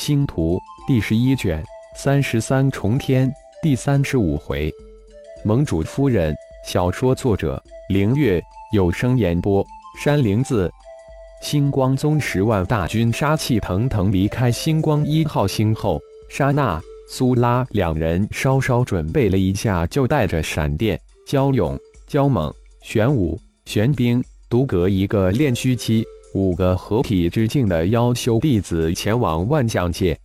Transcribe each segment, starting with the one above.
星图第十一卷三十三重天第三十五回，盟主夫人。小说作者：凌月，有声演播：山灵子。星光宗十万大军杀气腾腾离开星光一号星后，莎娜、苏拉两人稍稍准备了一下，就带着闪电、蛟勇、蛟猛、玄武、玄冰、独隔一个炼虚期。五个合体之境的妖修弟子前往万象界。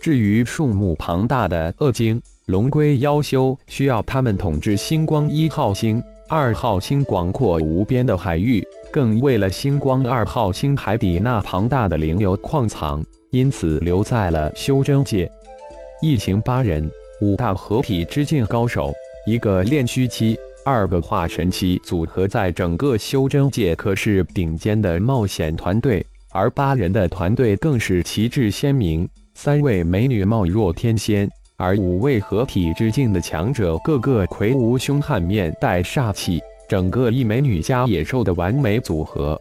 至于数目庞大的恶精、龙龟妖修，需要他们统治星光一号星、二号星广阔无边的海域，更为了星光二号星海底那庞大的灵油矿藏，因此留在了修真界。一行八人，五大合体之境高手，一个炼虚期。二个化神期组合在整个修真界可是顶尖的冒险团队，而八人的团队更是旗帜鲜明。三位美女貌若天仙，而五位合体之境的强者个个魁梧凶悍，面带煞气，整个一美女加野兽的完美组合。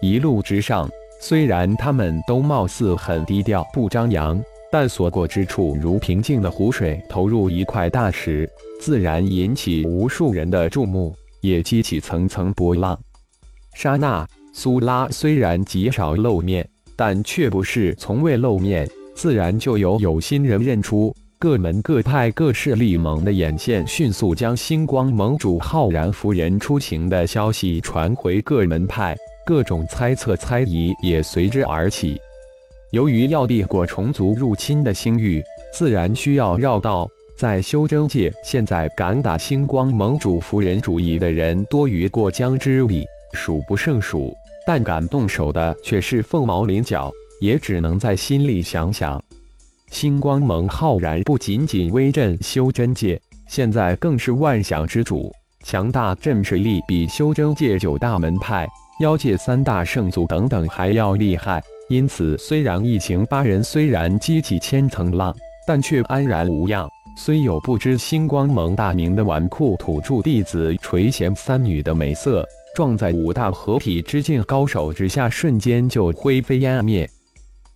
一路之上，虽然他们都貌似很低调不张扬。但所过之处如平静的湖水投入一块大石，自然引起无数人的注目，也激起层层波浪。莎娜、苏拉虽然极少露面，但却不是从未露面，自然就有有心人认出。各门各派各势力盟的眼线迅速将星光盟主浩然夫人出行的消息传回各门派，各种猜测猜疑也随之而起。由于要避过虫族入侵的星域，自然需要绕道。在修真界，现在敢打星光盟主夫人主意的人多于过江之鲤，数不胜数。但敢动手的却是凤毛麟角，也只能在心里想想。星光盟浩然不仅仅威震修真界，现在更是万象之主，强大震慑力比修真界九大门派、妖界三大圣祖等等还要厉害。因此，虽然一行八人虽然激起千层浪，但却安然无恙。虽有不知星光盟大名的纨绔土著弟子垂涎三女的美色，撞在五大合体之境高手之下，瞬间就灰飞烟灭。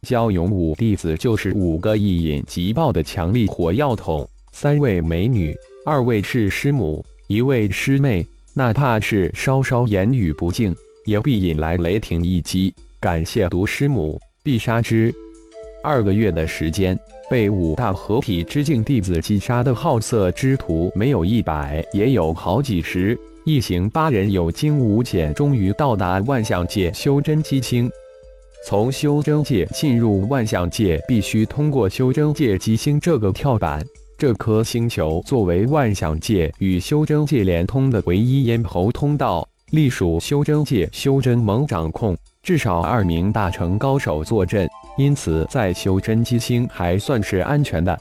焦勇武弟子就是五个一引即爆的强力火药桶，三位美女，二位是师母，一位师妹，哪怕是稍稍言语不敬，也必引来雷霆一击。感谢毒师母，必杀之。二个月的时间，被五大合体之境弟子击杀的好色之徒没有一百，也有好几十。一行八人有惊无险，终于到达万象界修真基星。从修真界进入万象界，必须通过修真界基星这个跳板。这颗星球作为万象界与修真界连通的唯一咽喉通道，隶属修真界修真盟掌控。至少二名大成高手坐镇，因此在修真机星还算是安全的。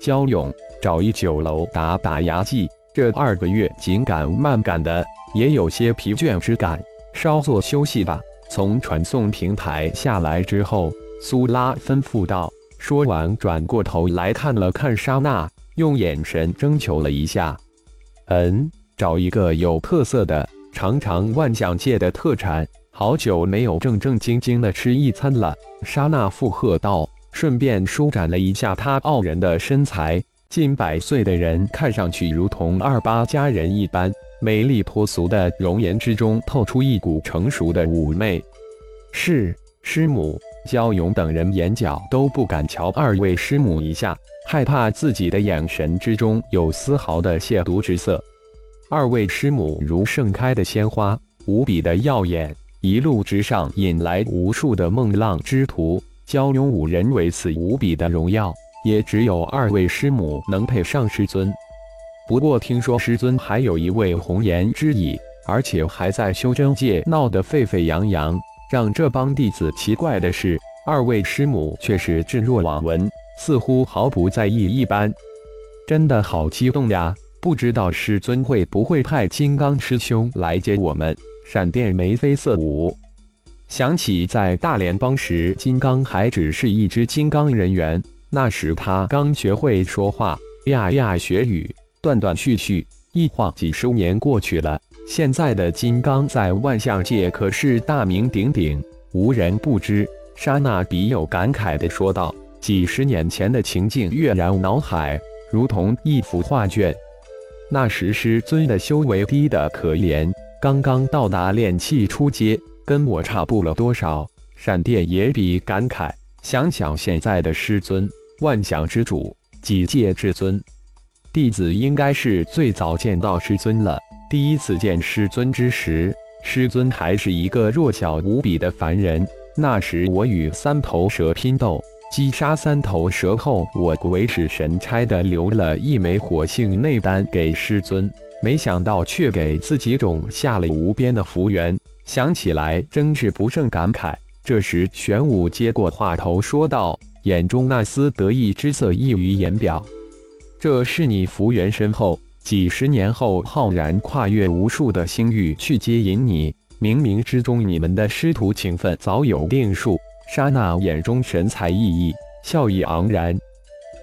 焦勇找一酒楼打打牙祭，这二个月紧赶慢赶的，也有些疲倦之感，稍作休息吧。从传送平台下来之后，苏拉吩咐道。说完，转过头来看了看莎娜，用眼神征求了一下：“嗯，找一个有特色的，尝尝万象界的特产。”好久没有正正经经的吃一餐了，莎娜附和道，顺便舒展了一下她傲人的身材。近百岁的人看上去如同二八佳人一般，美丽脱俗的容颜之中透出一股成熟的妩媚。是师母，焦勇等人眼角都不敢瞧二位师母一下，害怕自己的眼神之中有丝毫的亵渎之色。二位师母如盛开的鲜花，无比的耀眼。一路之上，引来无数的梦浪之徒。蛟勇五人为此无比的荣耀，也只有二位师母能配上师尊。不过听说师尊还有一位红颜知己，而且还在修真界闹得沸沸扬扬。让这帮弟子奇怪的是，二位师母却是置若罔闻，似乎毫不在意一般。真的好激动呀！不知道师尊会不会派金刚师兄来接我们？闪电眉飞色舞，想起在大联邦时，金刚还只是一只金刚人猿，那时他刚学会说话，呀呀学语，断断续续。一晃几十年过去了，现在的金刚在万象界可是大名鼎鼎，无人不知。莎娜笔有感慨地说道：“几十年前的情境跃然脑海，如同一幅画卷。那时师尊的修为低得可怜，刚刚到达炼气初阶，跟我差不了多少。闪电也比感慨，想想现在的师尊，万象之主，几界至尊，弟子应该是最早见到师尊了。第一次见师尊之时，师尊还是一个弱小无比的凡人。那时我与三头蛇拼斗，击杀三头蛇后，我鬼使神差的留了一枚火性内丹给师尊，没想到却给自己种下了无边的福缘。想起来真是不胜感慨。这时，玄武接过话头说道，眼中那丝得意之色溢于言表。这是你福缘深厚，几十年后浩然跨越无数的星域去接引你。冥冥之中，你们的师徒情分早有定数。刹那眼中神采奕奕，笑意盎然。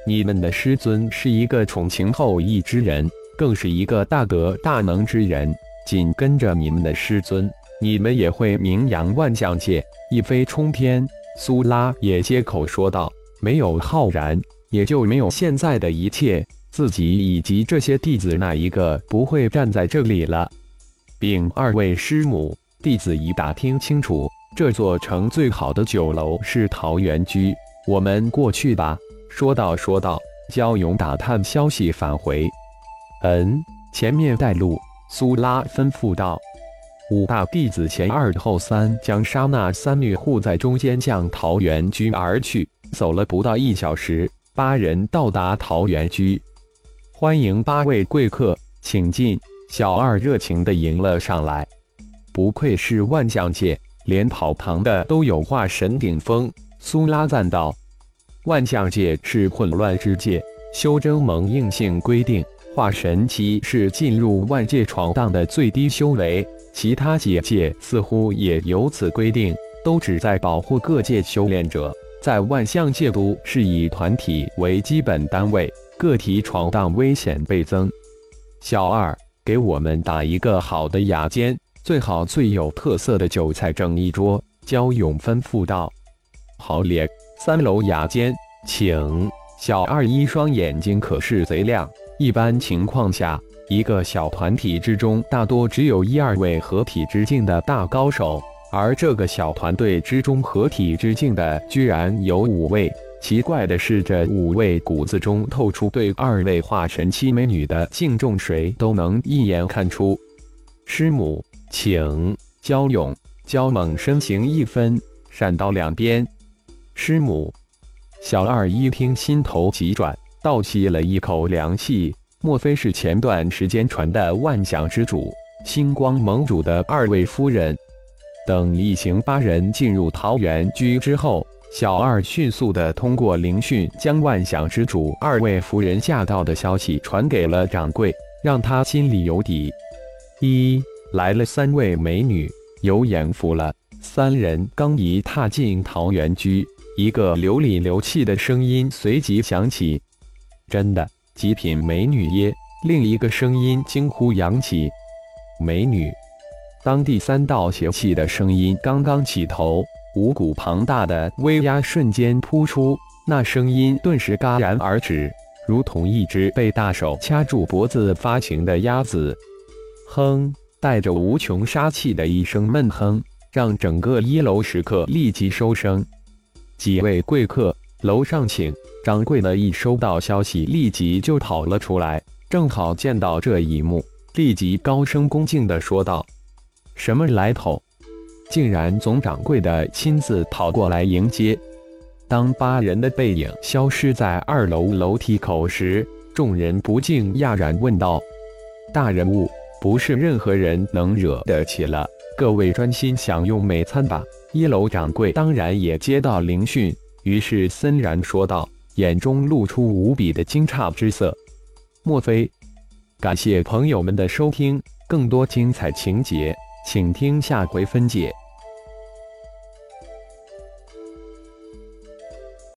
你们的师尊是一个宠情厚义之人，更是一个大德大能之人。紧跟着你们的师尊。你们也会名扬万象界，一飞冲天。苏拉也接口说道：“没有浩然，也就没有现在的一切。自己以及这些弟子，哪一个不会站在这里了？”禀二位师母，弟子已打听清楚，这座城最好的酒楼是桃源居，我们过去吧。说道说道，焦勇打探消息返回。嗯，前面带路。苏拉吩咐道。五大弟子前二后三，将杀那三女护在中间，向桃源居而去。走了不到一小时，八人到达桃源居。欢迎八位贵客，请进。小二热情地迎了上来。不愧是万象界，连跑堂的都有化神顶峰。苏拉赞道：“万象界是混乱之界，修真盟硬性规定，化神期是进入万界闯荡的最低修为。”其他几界似乎也有此规定，都旨在保护各界修炼者。在万象界都是以团体为基本单位，个体闯荡危险倍增。小二，给我们打一个好的雅间，最好最有特色的酒菜整一桌。焦勇吩咐道：“好咧，三楼雅间，请。”小二一双眼睛可是贼亮，一般情况下。一个小团体之中，大多只有一二位合体之境的大高手，而这个小团队之中，合体之境的居然有五位。奇怪的是，这五位骨子中透出对二位化神期美女的敬重，谁都能一眼看出。师母，请。焦勇、焦猛身形一分，闪到两边。师母，小二一听，心头急转，倒吸了一口凉气。莫非是前段时间传的万象之主、星光盟主的二位夫人？等一行八人进入桃源居之后，小二迅速的通过灵讯，将万象之主二位夫人驾到的消息传给了掌柜，让他心里有底。一来了三位美女，有眼福了。三人刚一踏进桃源居，一个流里流气的声音随即响起：“真的。”极品美女耶！另一个声音惊呼扬起：“美女！”当第三道邪气的声音刚刚起头，五股庞大的威压瞬间扑出，那声音顿时戛然而止，如同一只被大手掐住脖子发情的鸭子。哼！带着无穷杀气的一声闷哼，让整个一楼食客立即收声。几位贵客，楼上请。掌柜的一收到消息，立即就跑了出来，正好见到这一幕，立即高声恭敬地说道：“什么来头？竟然总掌柜的亲自跑过来迎接！”当八人的背影消失在二楼楼梯口时，众人不禁讶然问道：“大人物，不是任何人能惹得起了？各位专心享用美餐吧。”一楼掌柜当然也接到灵讯，于是森然说道。眼中露出无比的惊诧之色。莫非？感谢朋友们的收听，更多精彩情节，请听下回分解。